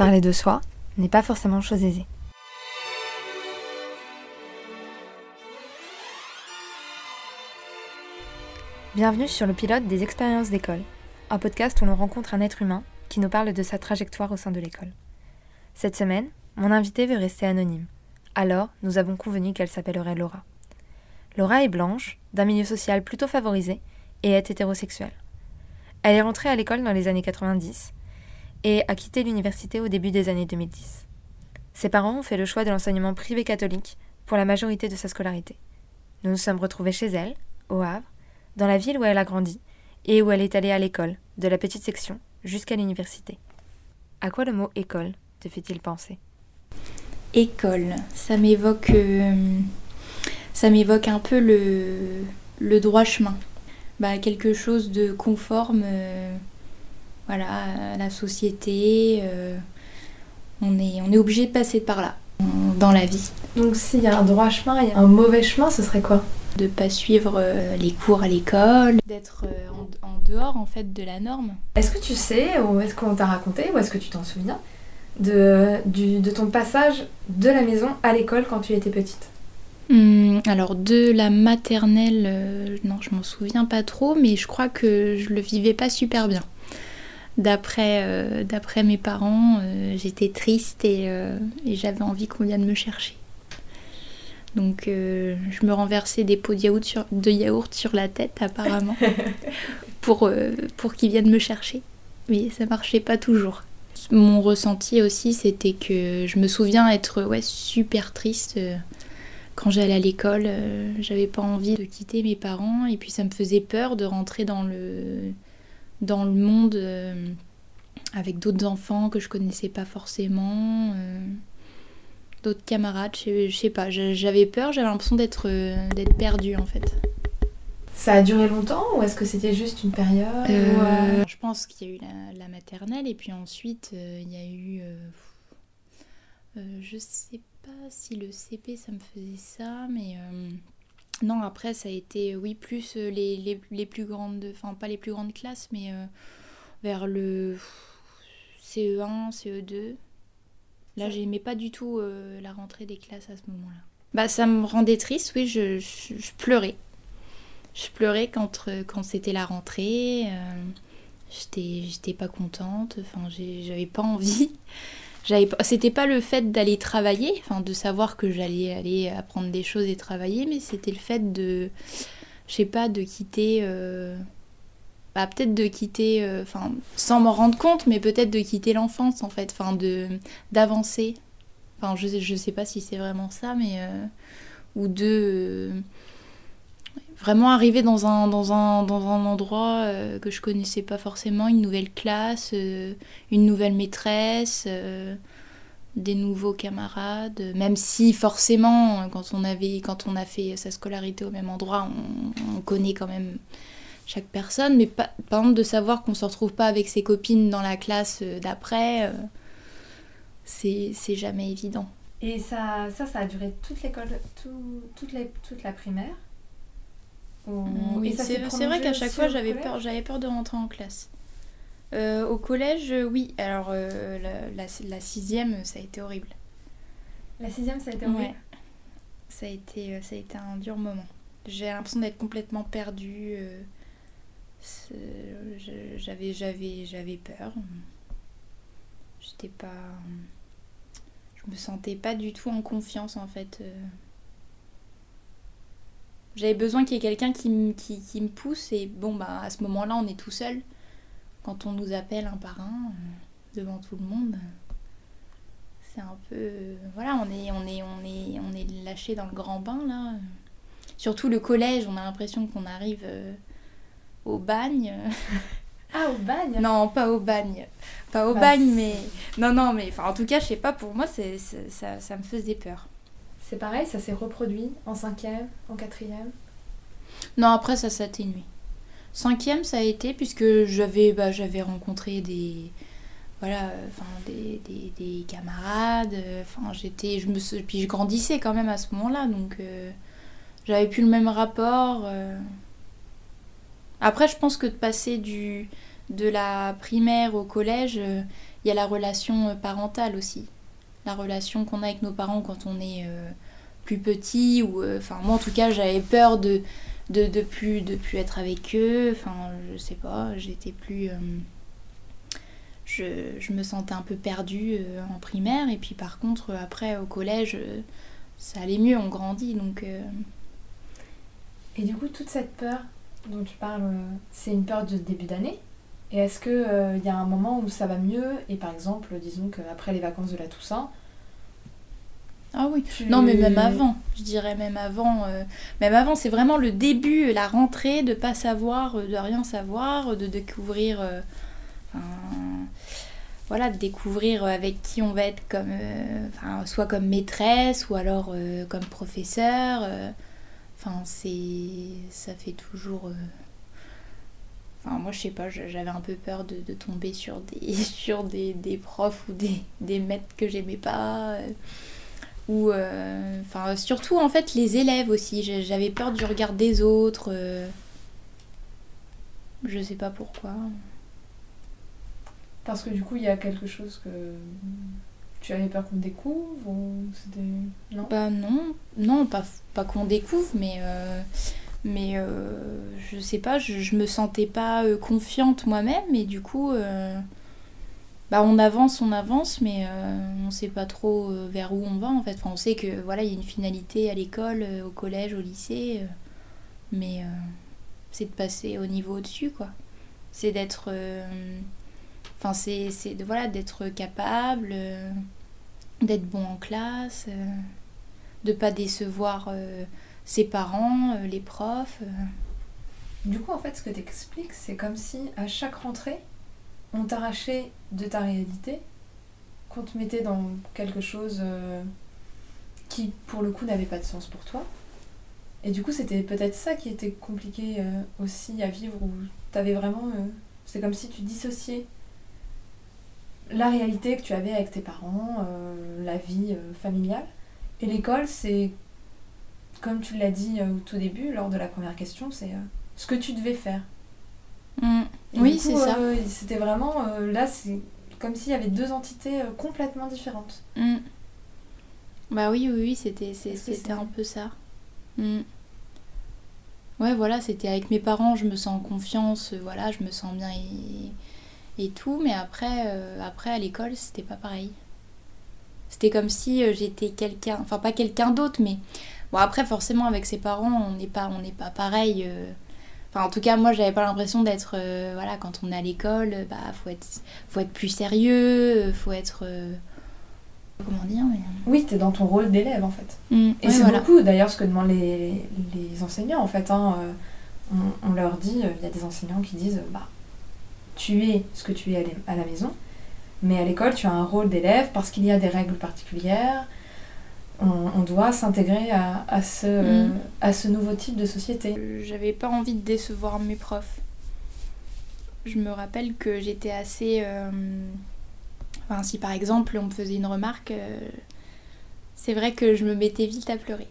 Parler de soi n'est pas forcément chose aisée. Bienvenue sur le pilote des expériences d'école, un podcast où l'on rencontre un être humain qui nous parle de sa trajectoire au sein de l'école. Cette semaine, mon invité veut rester anonyme. Alors, nous avons convenu qu'elle s'appellerait Laura. Laura est blanche, d'un milieu social plutôt favorisé, et est hétérosexuelle. Elle est rentrée à l'école dans les années 90 et a quitté l'université au début des années 2010. Ses parents ont fait le choix de l'enseignement privé catholique pour la majorité de sa scolarité. Nous nous sommes retrouvés chez elle, au Havre, dans la ville où elle a grandi et où elle est allée à l'école, de la petite section jusqu'à l'université. À quoi le mot école te fait-il penser? École, ça m'évoque euh, ça m'évoque un peu le, le droit chemin. Bah, quelque chose de conforme euh, voilà, à la société. Euh, on est, on est obligé de passer par là dans la vie. Donc s'il y a un droit chemin et un mauvais chemin, ce serait quoi? De pas suivre euh, les cours à l'école, d'être en, en, dehors en fait de la norme. Est-ce que tu sais, ou est-ce qu'on t'a raconté, ou est-ce que tu t'en souviens, de, du, de ton passage de la maison à l'école quand tu étais petite? Hum, alors de la maternelle, euh, non, je m'en souviens pas trop, mais je crois que je le vivais pas super bien. D'après euh, d'après mes parents, euh, j'étais triste et, et j'avais envie qu'on vienne me chercher. Donc je me renversais des pots de yaourt sur, de yaourt sur la tête apparemment pour, pour qu'ils viennent me chercher. Mais ça marchait pas toujours. Mon ressenti aussi c'était que je me souviens être ouais, super triste quand j'allais à l'école, euh, j'avais pas envie de quitter mes parents et puis ça me faisait peur de rentrer dans le, dans le monde euh, avec d'autres enfants que je connaissais pas forcément, euh, d'autres camarades, je sais pas, j'avais peur, j'avais l'impression d'être d'être perdue en fait. Ça a duré longtemps ou est-ce que c'était juste une période Je pense qu'il y a eu la, la, maternelle et puis ensuite il y a eu euh, je sais pas si le CP ça me faisait ça, mais euh, non, après ça a été, oui, plus euh, les, les, les, plus grandes, enfin pas les plus grandes classes, mais vers le CE1, CE2. Là, j'aimais pas du tout la rentrée des classes à ce moment-là. Bah, ça me rendait triste, oui, je, je, je pleurais. Je pleurais quand, quand c'était la rentrée. j'étais pas contente, enfin, j'avais pas envie c'était pas le fait d'aller travailler enfin de savoir que j'allais aller apprendre des choses et travailler mais c'était le fait de je sais pas de quitter euh, bah, peut-être de quitter euh, enfin sans m'en rendre compte mais peut-être de quitter l'enfance en fait enfin de d'avancer. Enfin je je sais pas si c'est vraiment ça mais euh, ou de vraiment arriver dans un, dans un, dans un endroit euh, que je connaissais pas forcément, une nouvelle classe, euh, une nouvelle maîtresse, euh, des nouveaux camarades, même si forcément quand on, avait, quand on a fait sa scolarité au même endroit, on, on connaît quand même chaque personne, mais pas, par exemple de savoir qu'on se retrouve pas avec ses copines dans la classe d'après, c'est jamais évident. Et ça, ça, ça a duré toute l'école, tout, toute, toute la primaire? Oui, c'est vrai qu'à chaque fois j'avais peur, j'avais peur de rentrer en classe. Euh, au collège, oui. Alors euh, la, la, sixième, ça a été horrible. La sixième, ça a été horrible. Ouais. Ça a été, euh, ça a été un dur moment. J'ai l'impression d'être complètement perdue. J'avais, j'avais, j'avais peur. J'étais pas, je me sentais pas du tout en confiance en fait. J'avais besoin qu'il y ait quelqu'un qui, qui, qui, me pousse et bon bah à ce moment-là on est tout seul. Quand on nous appelle un par un euh, devant tout le monde, c'est un peu voilà on est on est on est on est lâché dans le grand bain là. Surtout le collège, on a l'impression qu'on arrive euh, au bagne. Ah, au bagne? Non, pas au bagne. Pas au bah, bagne, mais. Non, non, mais en tout cas, je sais pas, pour moi, c'est, ça, ça me faisait peur. C'est pareil, ça s'est reproduit en cinquième, en quatrième? Non, après ça s'atténue. Cinquième, ça a été puisque j'avais bah, j'avais rencontré des voilà enfin des, des, des, camarades enfin j'étais je me puis je grandissais quand même à ce moment-là donc euh, j'avais plus le même rapport euh. après je pense que de passer du de la primaire au collège euh, il y a la relation parentale aussi. La relation qu'on a avec nos parents quand on est plus petit. Ou, enfin, moi en tout cas, j'avais peur de, de, de, plus, de plus être avec eux. Enfin, je sais pas, j'étais plus je, me sentais un peu perdue euh, en primaire. Et puis par contre, après, au collège, euh, ça allait mieux, on grandit. Donc, euh. Et du coup, toute cette peur dont tu parles, c'est une peur de début d'année? Et est-ce qu'il y a un moment où ça va mieux? Et par exemple, disons qu'après les vacances de la Toussaint, ah oui, non mais même avant, je dirais même avant. même avant, c'est vraiment le début, la rentrée, de pas savoir, de rien savoir, de découvrir voilà, de découvrir avec qui on va être comme, euh, soit comme maîtresse ou alors euh, comme professeur. Euh. Enfin, c'est, ça fait toujours. Enfin, moi, je sais pas, j'avais un peu peur de, tomber sur des, sur des, profs ou des, des maîtres que j'aimais pas. Ou, enfin, surtout en fait, les élèves aussi. J'avais peur du regard des autres. je sais pas pourquoi. Parce que du coup, il y a quelque chose que tu avais peur qu'on découvre ou non? Bah non, non, pas, pas qu'on découvre, mais euh, mais euh, je sais pas, je, je me sentais pas euh, confiante moi-même et du coup bah on avance, on avance, mais on sait pas trop vers où on va en fait. Enfin, on sait que voilà, il y a une finalité à l'école, au collège, au lycée, mais c'est de passer au niveau au-dessus quoi. C'est d'être Enfin, c'est voilà, d'être capable, euh, d'être bon en classe, de euh, de pas décevoir euh, ses parents, les profs. Du coup, en fait, ce que tu expliques, c'est comme si à chaque rentrée, on t'arrachait de ta réalité, qu'on te mettait dans quelque chose qui, pour le coup, n'avait pas de sens pour toi. Et du coup, c'était peut-être ça qui était compliqué aussi à vivre, où t'avais vraiment. c'est comme si tu dissociais la réalité que tu avais avec tes parents, euh, la vie euh, familiale. Et l'école, c'est, comme tu l'as dit euh, au tout début, lors de la première question, c'est ce que tu devais faire. Mm. Oui, c'est ça. C'était vraiment, là, c'est comme s'il y avait deux entités complètement différentes. Mm. Bah oui, oui, oui, c'était, c'était un peu ça. Mm. Ouais, voilà, c'était avec mes parents, je me sens en confiance, voilà, je me sens bien et et tout, mais après, euh, après à l'école, c'était pas pareil. C'était comme si euh, j'étais quelqu'un, enfin pas quelqu'un d'autre, mais bon après forcément avec ses parents, on n'est pas, on n'est pas pareil. Euh. Enfin en tout cas moi j'avais pas l'impression d'être, voilà, quand on est à l'école, bah faut être, faut être plus sérieux, faut être comment dire mais... Oui, t'es dans ton rôle d'élève en fait. Mmh. et c'est beaucoup d'ailleurs ce que demandent les, les enseignants en fait. Hein. On, on, leur dit, il y a des enseignants qui disent bah tu es ce que tu es à la maison, mais à l'école, tu as un rôle d'élève parce qu'il y a des règles particulières. On, doit s'intégrer à, ce, mm. à ce nouveau type de société. J'avais pas envie de décevoir mes profs. Je me rappelle que j'étais assez. Euh, enfin, si par exemple on me faisait une remarque, euh, c'est vrai que je me mettais vite à pleurer.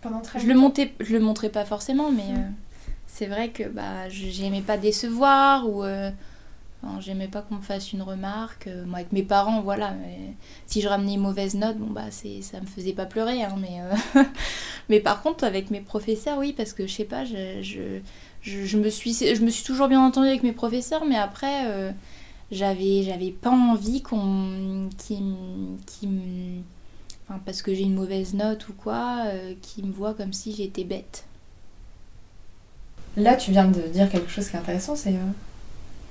Pendant très je le montais, je le montrais pas forcément, mais. Mm. Euh, c'est vrai que bah, j'aimais pas décevoir ou euh, j'aimais pas qu'on me fasse une remarque. Euh, moi, avec mes parents, voilà, si je ramenais une mauvaise note, bon, bah, ça me faisait pas pleurer. Hein, mais, euh, mais par contre, avec mes professeurs, oui, parce que je sais pas, je, je, me suis, toujours bien entendue avec mes professeurs, mais après, j'avais, j'avais pas envie qu'on. Qui Enfin, parce que j'ai une mauvaise note ou quoi, qui me voit comme si j'étais bête. Là, tu viens de dire quelque chose qui est intéressant, c'est euh,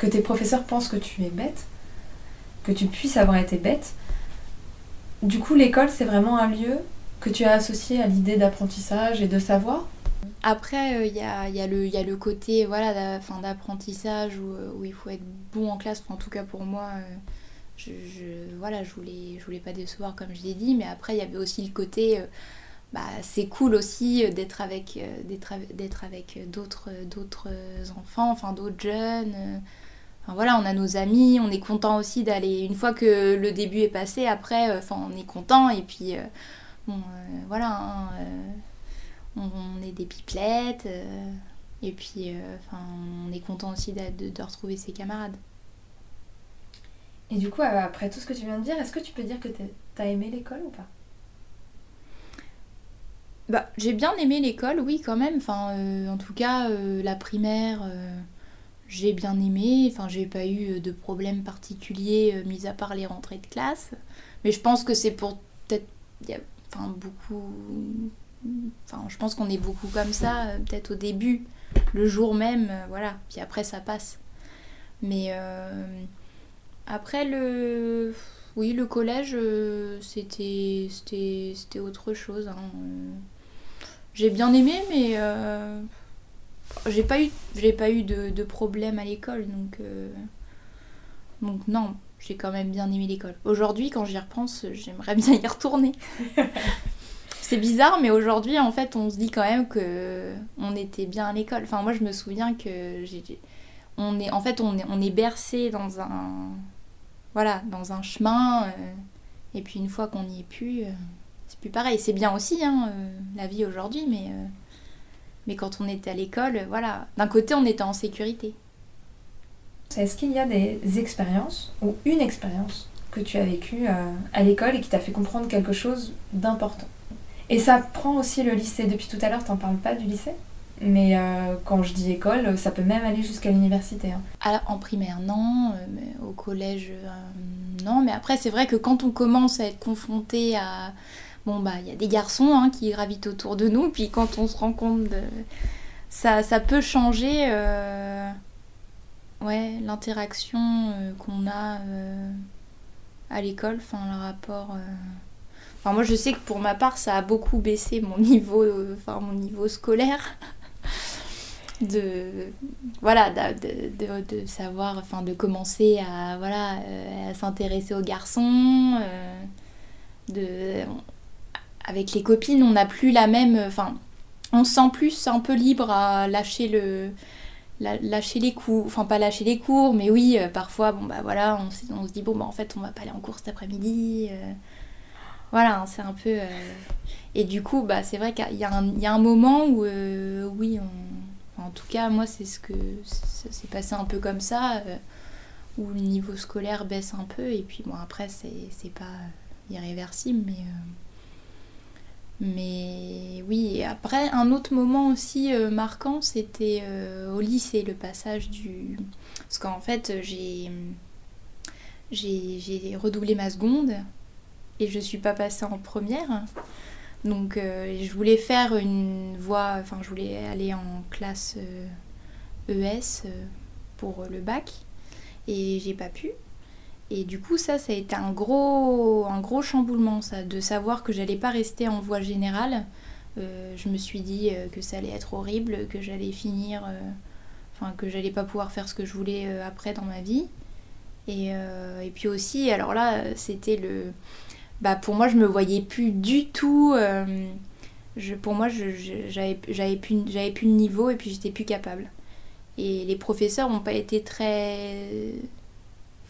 que tes professeurs pensent que tu es bête, que tu puisses avoir été bête. Du coup, l'école, c'est vraiment un lieu que tu as associé à l'idée d'apprentissage et de savoir après, il euh, y, a, le côté voilà, d'apprentissage où, où, il faut être bon en classe. en tout cas, pour moi, euh, je, je, voilà, je voulais, pas décevoir, comme je l'ai dit. Mais après, il y avait aussi le côté bah, c'est cool aussi euh, d'être avec, euh, d'être avec d'autres, d'autres enfants, enfin d'autres jeunes. Enfin voilà, on a nos amis, on est content aussi d'aller, une fois que le début est passé, après, euh, enfin on est content et puis bon, voilà, hein, on, est des pipelettes et puis enfin on est content aussi de, de, retrouver ses camarades. Et du coup, après tout ce que tu viens de dire, est-ce que tu peux dire que t'as aimé l'école ou pas? Bah, j'ai bien aimé l'école, oui, quand même. Enfin, euh, en tout cas, euh, la primaire, euh, j'ai bien aimé. Enfin, j'ai pas eu de problème particulier, mis à part les rentrées de classe. Mais je pense que c'est pour peut-être. Enfin, beaucoup. Enfin, je pense qu'on est beaucoup comme ça, peut-être au début, le jour même, voilà. Puis après, ça passe. Mais après, le. Oui, le collège, c'était c'était autre chose. Hein j'ai bien aimé, mais euh, j'ai pas eu, j'ai pas eu de, de problème à l'école, donc euh, donc non, j'ai quand même bien aimé l'école. Aujourd'hui, quand j'y repense, j'aimerais bien y retourner. C'est bizarre, mais aujourd'hui, en fait, on se dit quand même que on était bien à l'école. Enfin, moi, je me souviens que j'ai, on est, en fait, on est, on est bercé dans un, voilà, dans un chemin. Euh, et puis une fois qu'on n'y est plus, c'est plus pareil. C'est bien aussi, hein, euh, la vie aujourd'hui, mais, euh, mais quand on était à l'école, voilà. D'un côté, on était en sécurité. Est-ce qu'il y a des expériences ou une expérience que tu as vécue euh, à l'école et qui t'a fait comprendre quelque chose d'important? Et ça prend aussi le lycée. Depuis tout à l'heure, t'en parles pas du lycée? Mais quand je dis école, ça peut même aller jusqu'à l'université. Hein. en primaire, non. Mais au collège, non. Mais après, c'est vrai que quand on commence à être confronté à, bon bah il y a des garçons hein, qui gravitent autour de nous, puis quand on se rend compte de ça, peut changer euh, l'interaction euh, qu'on a euh, à l'école, enfin le rapport. Moi je sais que pour ma part ça a beaucoup baissé mon niveau, enfin mon niveau scolaire. de voilà de, de, de, savoir enfin de commencer à voilà à s'intéresser aux garçons de avec les copines, on n'a plus la même. Enfin, on se sent plus un peu libre à lâcher le. lâcher les cours, enfin pas lâcher les cours, mais oui, euh, parfois, bon bah voilà, on, se dit, bon bah en fait, on va pas aller en cours cet après-midi. Euh. voilà, c'est un peu. Euh. et du coup, bah c'est vrai qu'il y, a un moment où, oui, en tout cas, moi, c'est ce que. Ça s'est passé un peu comme ça, où le niveau scolaire baisse un peu, et puis bon, après, c'est pas irréversible, mais. Mais oui, après, un autre moment aussi euh, marquant, c'était euh, au lycée, le passage du... Parce qu'en fait, j'ai, redoublé ma seconde et je suis pas passée en première. Donc euh, je voulais faire une voie, enfin je voulais aller en classe ES e pour le bac et j'ai pas pu. Et du coup, ça, ça a été un gros, un gros chamboulement, ça, de savoir que j'allais pas rester en voie générale. Euh, je me suis dit euh, que ça allait être horrible, que j'allais finir, euh, enfin que j'allais pas pouvoir faire ce que je voulais après dans ma vie. Et, et puis aussi, alors là, c'était le, bah pour moi, je me voyais plus du tout. Je, pour moi, j'avais plus, plus de niveau et puis j'étais plus capable. Et les professeurs n'ont pas été très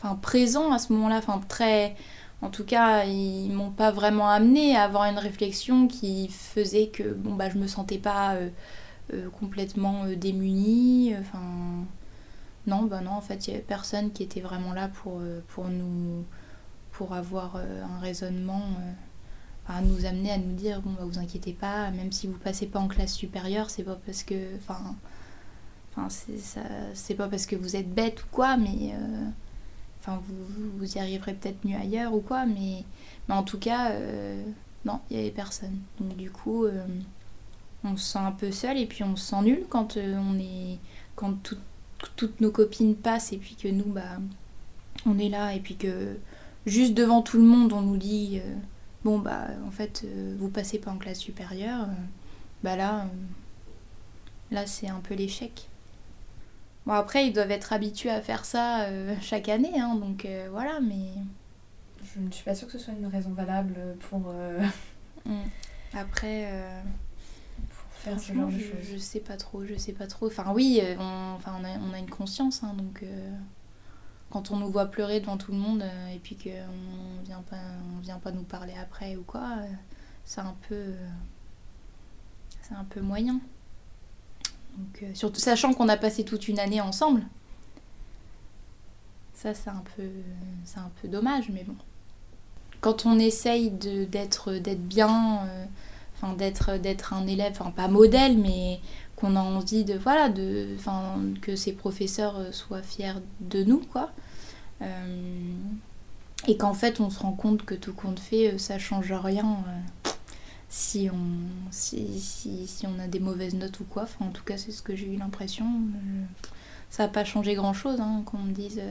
enfin présent à ce moment-là, enfin très en tout cas, ils m'ont pas vraiment amené à avoir une réflexion qui faisait que bon bah je me sentais pas euh, euh, complètement euh, démunie, enfin non, bah non, en fait, il y avait personne qui était vraiment là pour, pour nous pour avoir un raisonnement à nous amener à nous dire bon bah vous inquiétez pas, même si vous passez pas en classe supérieure, c'est pas parce que enfin enfin c'est pas parce que vous êtes bête ou quoi, mais Enfin, vous, vous y arriverez peut-être mieux ailleurs ou quoi, mais, en tout cas, euh, non, il n'y avait personne. Donc du coup, euh, on se sent un peu seul et puis on se sent nul quand euh, on est quand toutes nos copines passent et puis que nous, bah, on est là et puis que juste devant tout le monde, on nous dit, bon bah, en fait, vous passez pas en classe supérieure, bah là, là c'est un peu l'échec. Bon, après, ils doivent être habitués à faire ça euh, chaque année, hein, donc euh, voilà, mais. Je ne suis pas sûre que ce soit une raison valable pour. Euh, mm. Après. Pour faire ce genre de choses. Je sais pas trop, je sais pas trop. Enfin, oui, on, enfin, on, a, on a une conscience, hein, donc. quand on nous voit pleurer devant tout le monde et puis qu'on vient pas, on vient pas nous parler après ou quoi, c'est un peu. c'est un peu moyen. Euh, surtout sachant qu'on a passé toute une année ensemble. Ça, c'est un, peu, c'est un peu dommage, mais bon. Quand on essaye de, d'être, bien, euh, d'être, d'être un élève, enfin, pas modèle, mais qu'on a envie de, voilà, de, que ses professeurs euh, soient fiers de nous, quoi. Et qu'en fait, on se rend compte que tout compte fait, ça change rien si on, si, si, si, on a des mauvaises notes ou quoi. Enfin, en tout cas, c'est ce que j'ai eu l'impression. Ça n'a pas changé grand-chose, hein, qu'on me dise...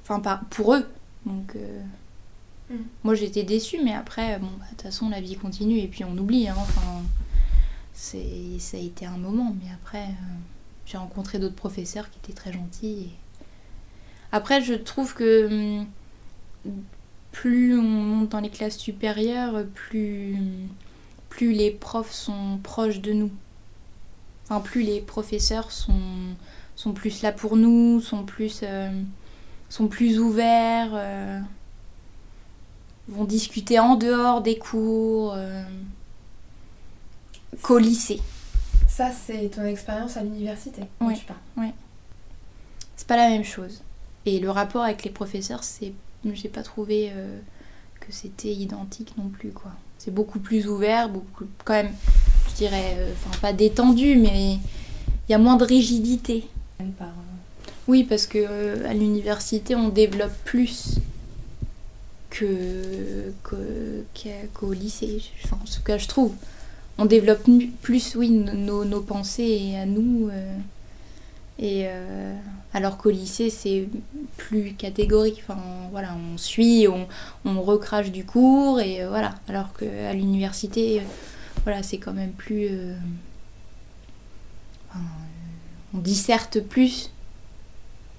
Enfin, pas pour eux. Donc, euh, mm. moi j'étais déçue, mais après, bon, bah, de toute façon, la vie continue et puis on oublie. Hein, enfin, c'est, ça a été un moment, mais après, euh, j'ai rencontré d'autres professeurs qui étaient très gentils. Après, je trouve que hum, plus on monte dans les classes supérieures, plus, plus les profs sont proches de nous. Enfin, plus les professeurs sont, sont plus là pour nous, sont plus. Euh, sont plus ouverts, euh, vont discuter en dehors des cours, euh, qu'au lycée. Ça, c'est ton expérience à l'université Oui. Ouais. C'est pas la même chose. Et le rapport avec les professeurs, c'est, j'ai pas trouvé euh, que c'était identique non plus, quoi. C'est beaucoup plus ouvert, beaucoup quand même, je dirais, enfin pas détendu, mais il y a moins de rigidité. Par, oui, parce que euh, à l'université, on développe plus que qu'au lycée. Enfin, en tout cas, je trouve. On développe plus, oui, nos, nos pensées à nous. Euh, et euh, alors qu'au lycée, c'est plus catégorique. Enfin, voilà, on suit, on, recrache du cours et voilà. Alors qu'à l'université, voilà, c'est quand même plus. on disserte plus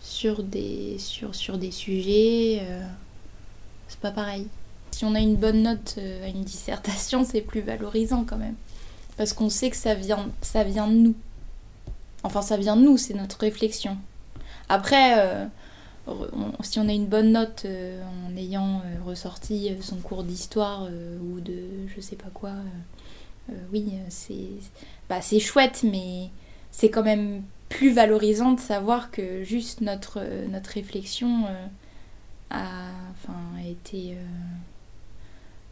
sur des, sur, des sujets. Euh, c'est pas pareil. Si on a une bonne note euh, à une dissertation, c'est plus valorisant quand même. Parce qu'on sait que ça vient, ça vient de nous. Enfin, ça vient de nous, c'est notre réflexion. Après, euh, si on a une bonne note en ayant ressorti son cours d'histoire ou de je sais pas quoi, oui, c'est bah, chouette, mais c'est quand même plus valorisant de savoir que juste notre, réflexion euh, a, a été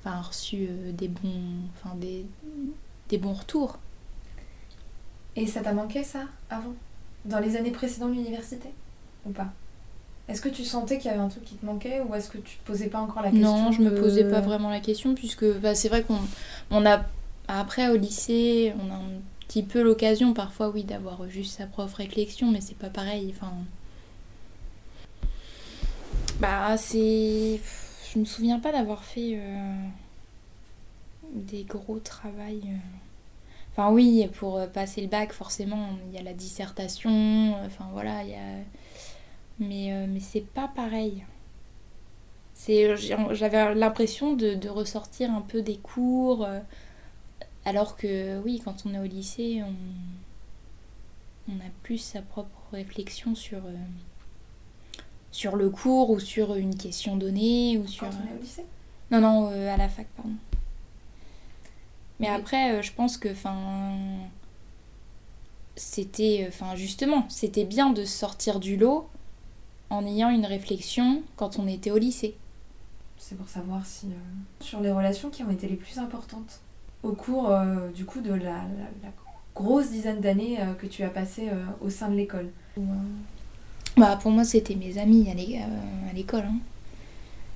euh, reçu euh, des bons des, des bons retours. Et ça t'a manqué ça avant? Dans les années précédentes de l'université? Ou pas? Est-ce que tu sentais qu'il y avait un truc qui te manquait ou est-ce que tu te posais pas encore la question Non, je me posais pas vraiment la question puisque bah, c'est vrai qu'on on a après au lycée, on a petit peu l'occasion parfois, oui, d'avoir juste sa propre réflexion, mais c'est pas pareil. Enfin. Bah, c'est. Je me souviens pas d'avoir fait euh, des gros travails. Euh. Enfin, oui, pour euh, passer le bac, forcément, il y a la dissertation, enfin voilà, il y a. Mais, mais c'est pas pareil. J'avais l'impression de, de, ressortir un peu des cours alors que oui, quand on est au lycée, on, a plus sa propre réflexion sur, euh, sur le cours ou sur une question donnée. Ou sur... Quand on est au lycée? Non, non, euh, à la fac, pardon. Mais après, euh, je pense que, enfin, c'était, enfin, justement, c'était bien de sortir du lot en ayant une réflexion quand on était au lycée. C'est pour savoir si sur les relations qui ont été les plus importantes au cours euh, du coup de la, grosse dizaine d'années euh, que tu as passé euh, au sein de l'école bah, Pour moi, c'était mes amis à l'école. Hein.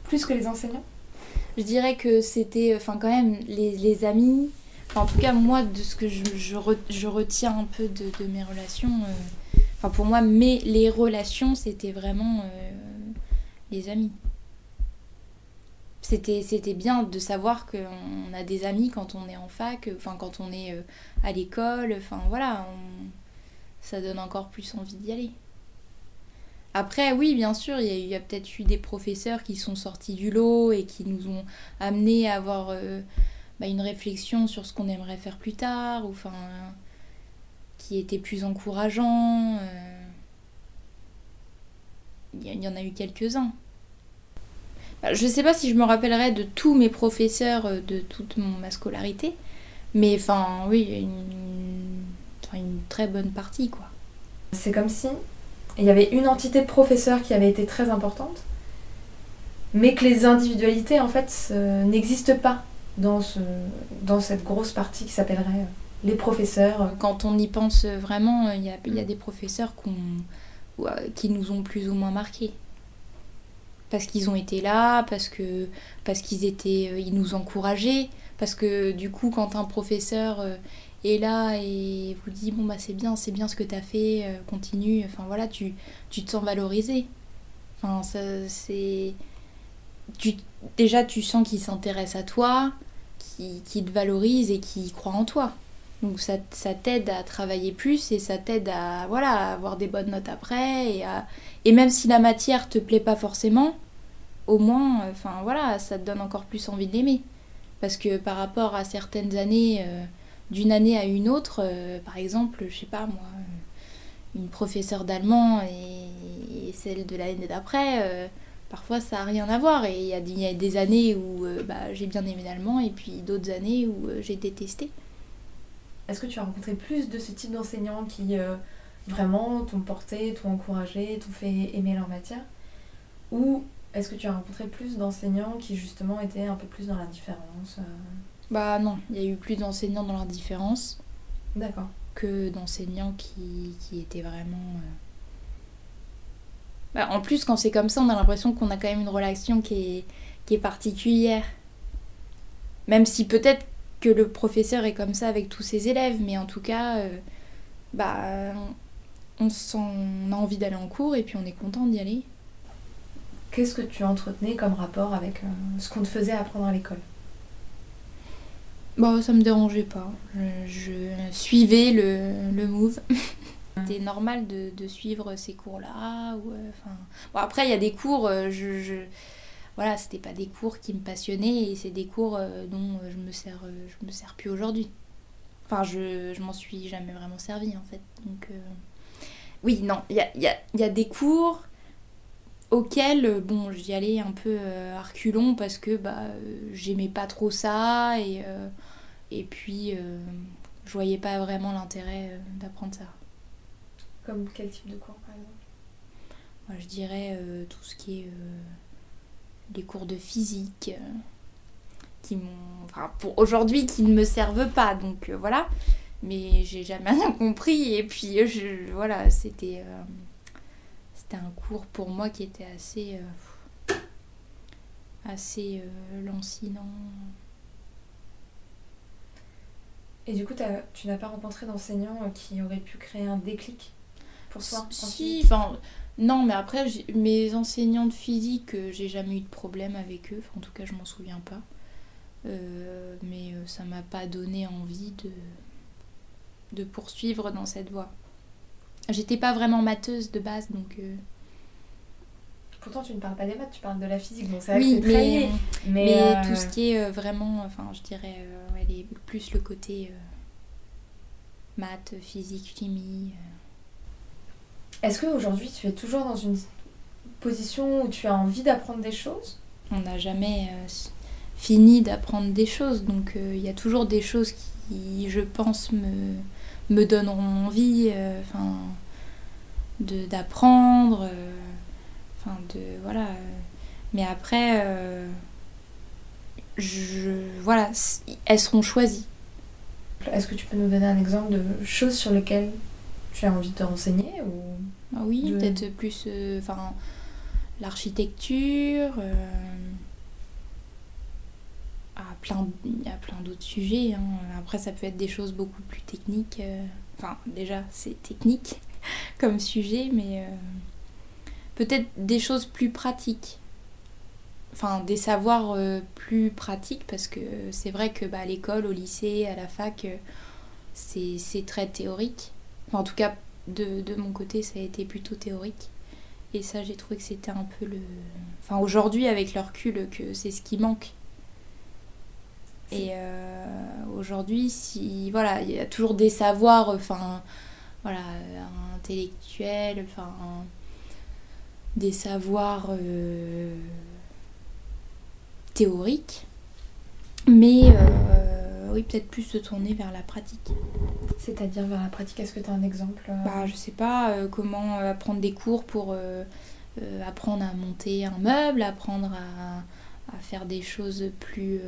Plus que les enseignants? Je dirais que c'était enfin quand même les, amis. en tout cas, moi, de ce que je, je, je retiens un peu de, mes relations, enfin pour moi, mais les relations, c'était vraiment les amis c'était c'était bien de savoir qu'on a des amis quand on est en fac, enfin quand on est euh, à l'école, enfin voilà, ça donne encore plus envie d'y aller. Après, oui, bien sûr, il y a, peut-être eu des professeurs qui sont sortis du lot et qui nous ont amenés à avoir euh, bah, une réflexion sur ce qu'on aimerait faire plus tard, ou enfin, qui étaient plus encourageants. Euh. Il y en a eu quelques-uns. Je sais pas si je me rappellerai de tous mes professeurs euh, de toute ma scolarité, mais enfin, oui, une, une très bonne partie, quoi. C'est comme si il y avait une entité de professeurs qui avait été très importante, mais que les individualités en fait n'existent pas dans, ce, dans cette grosse partie qui s'appellerait euh, les professeurs. Quand on y pense vraiment, il y a, des professeurs qui nous ont plus ou moins marqués. Parce qu'ils ont été là, parce que parce qu'ils étaient, euh, ils nous encourageaient, parce que du coup, quand un professeur euh, est là et vous dit bon bah c'est bien, c'est bien ce que tu as fait, continue, enfin voilà, tu, tu te sens valorisé. Enfin, c'est déjà tu sens qu'il s'intéresse à toi, qui, te valorise et qui croit en toi. Donc ça, ça t'aide à travailler plus et ça t'aide à, voilà, avoir des bonnes notes après. Et, et même si la matière te plaît pas forcément, au moins, enfin voilà, ça te donne encore plus envie de l'aimer. Parce que par rapport à certaines années, euh, d'une année à une autre, euh, par exemple, je sais pas moi, euh, une professeure d'allemand et, celle de l'année d'après, parfois ça n'a rien à voir. Et il y, a des années où euh, bah, j'ai bien aimé l'allemand et puis d'autres années où euh, j'ai détesté. Est-ce que tu as rencontré plus de ce type d'enseignants qui euh, vraiment t'ont porté, t'ont encouragé, t'ont fait aimer leur matière? Ou est-ce que tu as rencontré plus d'enseignants qui justement étaient un peu plus dans la différence Bah non, il y a eu plus d'enseignants dans la différence. D'accord. Que d'enseignants qui, qui étaient vraiment bah, en plus, quand c'est comme ça, on a l'impression qu'on a quand même une relation qui est, particulière. Même si peut-être que le professeur est comme ça avec tous ses élèves, mais en tout cas, euh, bah, on, a envie d'aller en cours et puis on est content d'y aller. Qu'est-ce que tu entretenais comme rapport avec euh, ce qu'on te faisait apprendre à l'école? Bah, ça me dérangeait pas. Je, suivais le, le move. C'était normal de, de, suivre ces cours-là. Ou, euh, bon, après, il y a des cours, euh, je, je, voilà, c'était pas des cours qui me passionnaient et c'est des cours euh, dont je me sers, je me sers plus aujourd'hui. Enfin, je, je m'en suis jamais vraiment servi en fait. Donc, oui, non, il y a, y, a, y a, des cours auxquels, bon, j'y allais un peu arculon parce que bah, j'aimais pas trop ça et, et puis je voyais pas vraiment l'intérêt d'apprendre ça. Comme quel type de cours, par exemple? Moi, je dirais euh, tout ce qui est euh, les cours de physique, euh, qui m'ont. Enfin, pour aujourd'hui, qui ne me servent pas, donc voilà. Mais j'ai jamais rien compris, et puis je, voilà, c'était. c'était un cours pour moi qui était assez. assez lancinant. Et du coup, tu n'as pas rencontré d'enseignants qui auraient pu créer un déclic si, enfin, non, mais après, mes enseignants de physique, euh, j'ai jamais eu de problème avec eux. en tout cas, je m'en souviens pas. Euh, mais euh, ça m'a pas donné envie de, de poursuivre dans cette voie. J'étais pas vraiment matheuse de base, donc. Pourtant, tu ne parles pas des maths, tu parles de la physique, donc c'est oui, mais, mais, tout ce qui est vraiment, enfin, je dirais, plus le côté maths, physique, chimie. Est-ce qu'aujourd'hui tu es toujours dans une position où tu as envie d'apprendre des choses? On n'a jamais euh, fini d'apprendre des choses, donc euh, il y a toujours des choses qui, je pense, me, me donneront envie euh, d'apprendre. Enfin, de. Voilà. Mais après, je, voilà, elles seront choisies. Est-ce que tu peux nous donner un exemple de choses sur lesquelles tu as envie de te renseigner ou ah oui, peut-être plus euh, enfin l'architecture. Euh, ah, plein, il y a plein d'autres sujets. Hein. Après, ça peut être des choses beaucoup plus techniques. Euh, enfin, déjà, c'est technique comme sujet, mais peut-être des choses plus pratiques. Enfin, des savoirs plus pratiques, parce que c'est vrai que bah, à l'école, au lycée, à la fac, c'est très théorique. en tout cas, de, mon côté, ça a été plutôt théorique. Et ça, j'ai trouvé que c'était un peu le. Enfin, aujourd'hui, avec le recul, que c'est ce qui manque. Et euh, aujourd'hui, si voilà, il y a toujours des savoirs, enfin, voilà, intellectuels, enfin, des savoirs euh, théoriques, mais euh, oui, peut-être plus se tourner vers la pratique. C'est-à-dire vers la pratique, est-ce que tu as un exemple euh? Bah, je sais pas, euh, comment apprendre des cours pour apprendre à monter un meuble, apprendre à, à faire des choses plus.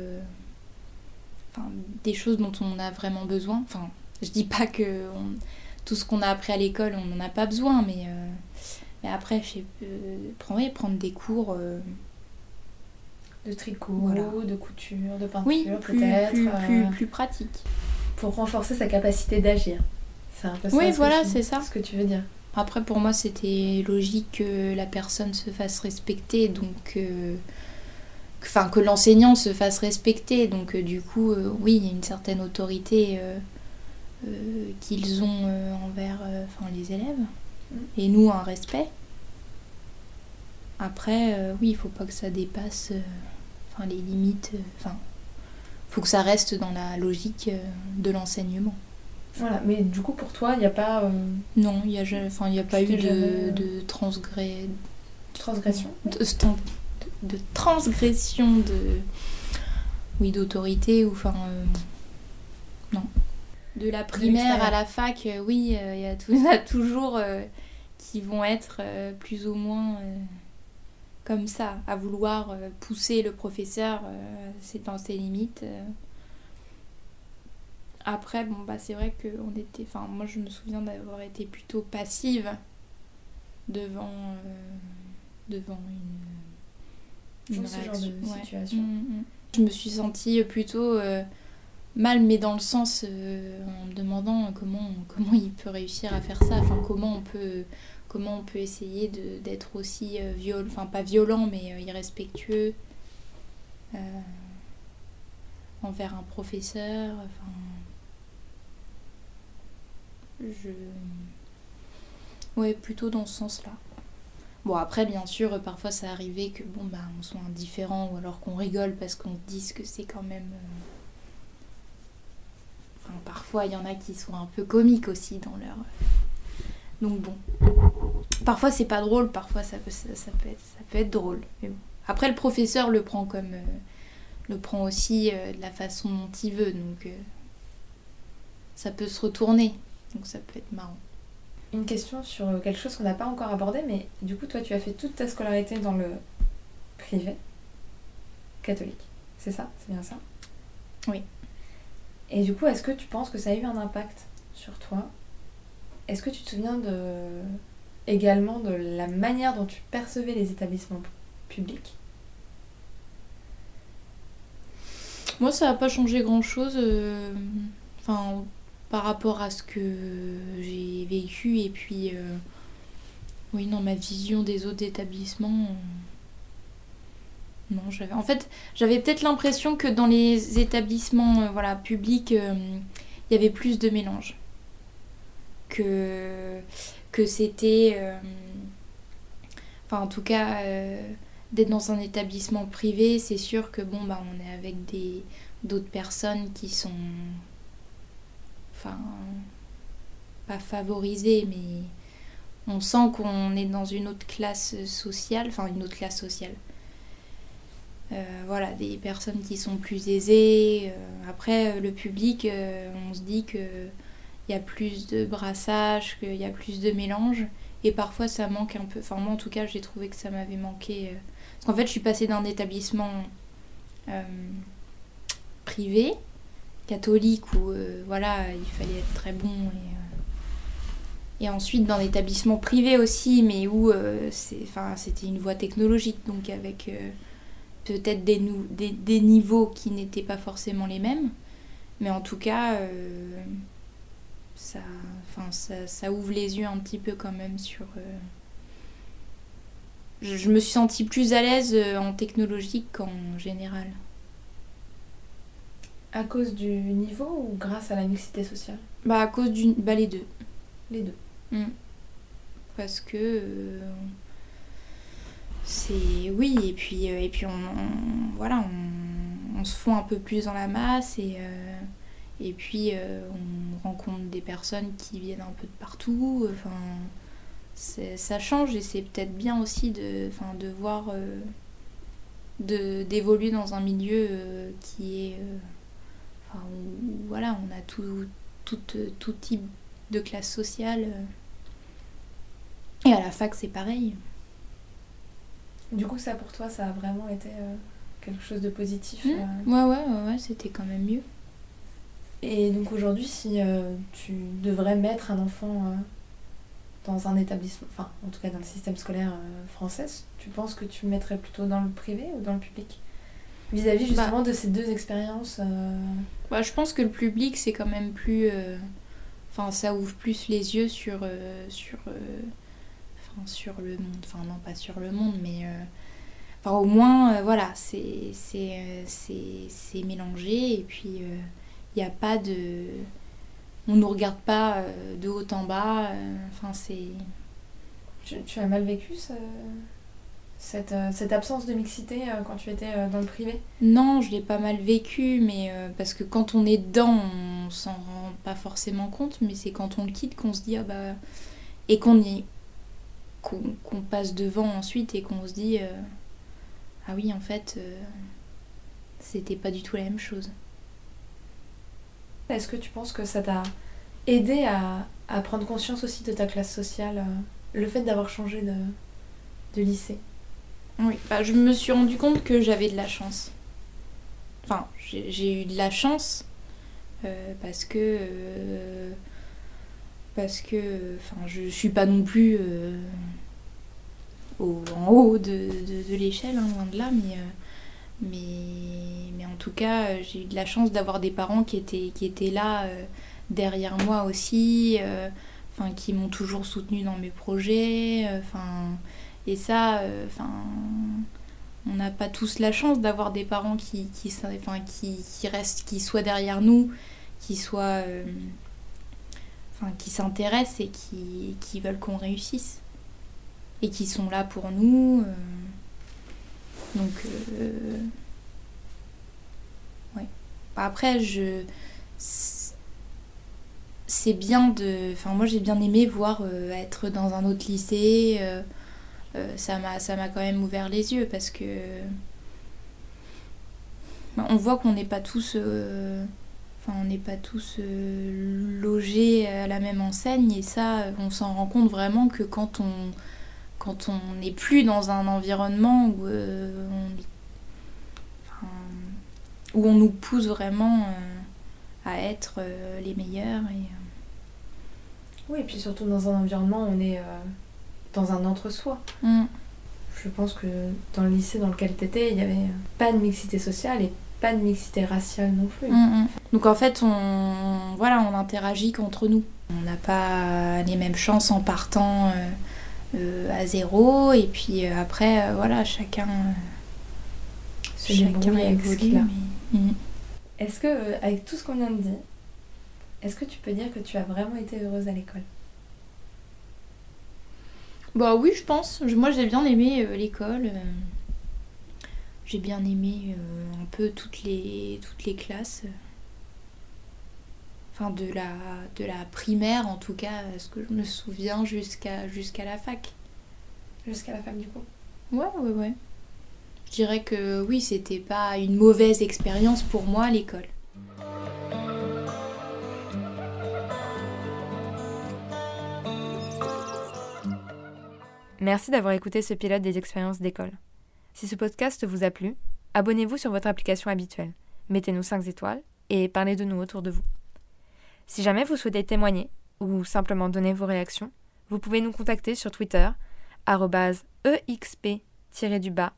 Enfin, des choses dont on a vraiment besoin. Enfin, je dis pas que on- tout ce qu'on a appris à l'école, on n'en a pas besoin, mais, mais après, je sais, prendre, ouais, prendre des cours. euh, De tricot, Voilà. de couture, de peinture oui, peut-être plus, euh, plus, plus pratique. Pour renforcer sa capacité d'agir. C'est un peu ça Oui, voilà, c'est ça. ce que tu veux dire. Après, pour moi, c'était logique que la personne se fasse respecter, donc. euh, que- Enfin, que l'enseignant se fasse respecter. Donc, euh, du coup, euh, oui, il y a une certaine autorité qu'ils ont envers enfin, les élèves. Et nous, un respect. Après, euh, oui, il faut pas que ça dépasse euh, enfin, les limites. euh, Enfin, faut que ça reste dans la logique de l'enseignement. Voilà, mais du coup pour toi, il n'y a pas Non, il n'y a, enfin, y a pas eu de, de transgrès, transgression? de, de transgression de oui d'autorité ou enfin non de la primaire à la fac euh, oui euh, il y a y toujours euh, qui vont être plus ou moins comme ça à vouloir pousser le professeur c'est dans ses limites après bon bah c'est vrai que on était enfin moi je me souviens d'avoir été plutôt passive devant devant une, Dans ce genre de Ouais. situation. Mm, mm. Je me suis sentie plutôt mal, mais dans le sens euh, en me demandant comment, comment il peut réussir à faire ça, comment on peut, comment on essayer d'être aussi euh, violent, enfin pas violent, mais euh, irrespectueux envers un professeur. Enfin, je, ouais, plutôt dans ce sens-là. Bon, après, bien sûr, parfois ça arrivait que bon, bah, on soit indifférent ou alors qu'on rigole parce qu'on se dise que c'est quand même. Parfois, il y en a qui sont un peu comiques aussi dans leur. Donc, bon. Parfois, c'est pas drôle, parfois, ça peut, ça, ça peut, être, ça peut être drôle. Mais bon. Après, le professeur le prend comme. euh, le prend aussi euh, de la façon dont il veut, donc. euh, ça peut se retourner, donc ça peut être marrant. Une question sur quelque chose qu'on n'a pas encore abordé, mais du coup, toi, tu as fait toute ta scolarité dans le privé catholique. C'est ça? C'est bien ça? Oui. Et du coup, est-ce que tu penses que ça a eu un impact sur toi? Est-ce que tu te souviens de également de la manière dont tu percevais les établissements publics? Moi, ça n'a pas changé grand-chose. euh, Enfin, par rapport à ce que j'ai vécu et puis, euh, oui, non, ma vision des autres établissements. Non. En fait, j'avais peut-être l'impression que dans les établissements, euh, voilà, publics, euh, il y avait plus de mélange. Que que c'était. euh, Enfin, en tout cas. d'être dans un établissement privé, c'est sûr que bon bah on est avec des d'autres personnes qui sont enfin pas favorisées mais on sent qu'on est dans une autre classe sociale, enfin une autre classe sociale. Euh, voilà, des personnes qui sont plus aisées. Euh, après, euh, le public, on se dit que il y a plus de brassage, qu'il y a plus de mélange. Et parfois, ça manque un peu. Enfin, moi, en tout cas, j'ai trouvé que ça m'avait manqué. Parce qu'en fait, je suis passée d'un établissement privé, catholique, où voilà, il fallait être très bon. Et, et ensuite, d'un établissement privé aussi, mais où c'était une voie technologique, donc avec peut-être des, nou- des, des niveaux qui n'étaient pas forcément les mêmes. Mais en tout cas, euh, ça, enfin, ça, ça ouvre les yeux un petit peu quand même sur. euh, je, je me suis sentie plus à l'aise euh, en technologie qu'en général. À cause du niveau ou grâce à la mixité sociale? Bah, à cause d'une. Bah, les deux. Les deux. Parce que. euh, c'est. Oui, et puis, euh, et puis on, Voilà, on, se fond un peu plus dans la masse et. euh, et puis euh, on rencontre des personnes qui viennent un peu de partout. Enfin, ça change et c'est peut-être bien aussi de, de voir, d'évoluer dans un milieu qui est, où, voilà, on a tout, tout, tout type de classe sociale. Et à la fac, c'est pareil. Du coup, ça pour toi, ça a vraiment été euh, quelque chose de positif Mmh. euh. Ouais, ouais, ouais, ouais, c'était quand même mieux. Et donc aujourd'hui, si euh, tu devrais mettre un enfant euh, dans un établissement, enfin en tout cas dans le système scolaire français, tu penses que tu le mettrais plutôt dans le privé ou dans le public? Vis-à-vis justement de ces deux expériences. Bah, je pense que le public, c'est quand même plus. Enfin, ça ouvre plus les yeux sur. sur Enfin, sur le monde. Enfin, non, pas sur le monde, mais. euh, Enfin, au moins, euh, voilà, c'est c'est euh, c'est- c'est mélangé et puis il n'y a pas de. On nous regarde pas de haut en bas. Enfin, c'est. tu, tu as mal vécu ce- cette, cette absence de mixité quand tu étais dans le privé? Non, je l'ai pas mal vécu, mais euh, parce que quand on est dedans, on s'en rend pas forcément compte, mais c'est quand on le quitte qu'on se dit ah bah et qu'on y qu'on passe devant ensuite et qu'on se dit euh, ah oui en fait euh, c'était pas du tout la même chose. Est-ce que tu penses que ça t'a aidé à, à prendre conscience aussi de ta classe sociale, euh, le fait d'avoir changé de, de lycée? Oui, bah, je me suis rendu compte que j'avais de la chance. Enfin, j'ai j'ai eu de la chance euh, parce que. Parce que. Je suis pas non plus euh, en haut de, l'échelle, hein, loin de là, mais. euh, mais, mais en tout cas, euh, j'ai eu de la chance d'avoir des parents qui étaient, qui étaient là derrière moi aussi, qui m'ont toujours soutenue dans mes projets. et ça, on n'a pas tous la chance d'avoir des parents qui, qui, restent, qui soient derrière nous, qui soient, qui s'intéressent et qui, qui veulent qu'on réussisse et qui sont là pour nous. euh. donc, euh, ouais. Après, je c'est bien de. Enfin, moi j'ai bien aimé voir euh, être dans un autre lycée. euh, ça m'a ça m'a quand même ouvert les yeux parce que. on voit qu'on n'est pas tous. Euh, Enfin, on n'est pas tous euh, logés à la même enseigne et ça, on s'en rend compte vraiment que quand on quand on n'est plus dans un environnement où euh, on, enfin, où on nous pousse vraiment euh, à être euh, les meilleurs et euh, Oui, et puis surtout dans un environnement où on est euh, dans un entre-soi. Mm. Je pense que dans le lycée dans lequel tu étais, il n'y avait euh, pas de mixité sociale et pas de mixité raciale non plus. Mm, mm. Donc en fait, on, voilà, on interagit qu'entre nous. On n'a pas les mêmes chances en partant euh, euh, à zéro, et puis euh, après, voilà, chacun, chacun avec ce qu'il a. mais- Mm. Est-ce que, avec tout ce qu'on vient de dire, est-ce que tu peux dire que tu as vraiment été heureuse à l'école? Bah oui, je pense. Moi, j'ai bien aimé l'école. J'ai bien aimé euh, un peu toutes les, toutes les classes. euh. Enfin, de la, de la primaire, en tout cas, ce que je me souviens, jusqu'à jusqu'à la fac. Jusqu'à la fac du coup Ouais, ouais, ouais. Je dirais que oui, c'était pas une mauvaise expérience pour moi à l'école. Merci d'avoir écouté ce pilote des expériences d'école. Si ce podcast vous a plu, abonnez-vous sur votre application habituelle, mettez-nous 5 étoiles et parlez de nous autour de vous. Si jamais vous souhaitez témoigner ou simplement donner vos réactions, vous pouvez nous contacter sur Twitter, exp-du-bas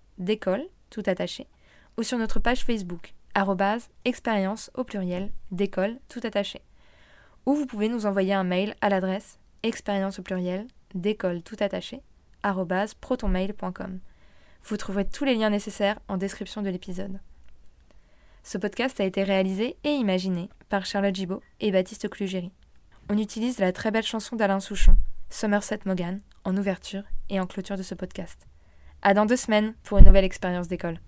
tout attaché, ou sur notre page Facebook, expérience au pluriel d'école, tout attaché. Ou vous pouvez nous envoyer un mail à l'adresse expérience au pluriel d'école, tout attaché, protonmail.com. Vous trouverez tous les liens nécessaires en description de l'épisode. Ce podcast a été réalisé et imaginé par Charlotte Gibault et Baptiste Clugéry. On utilise la très belle chanson d'Alain Souchon, Somerset Morgan, en ouverture et en clôture de ce podcast. À dans deux semaines pour une nouvelle expérience d'école.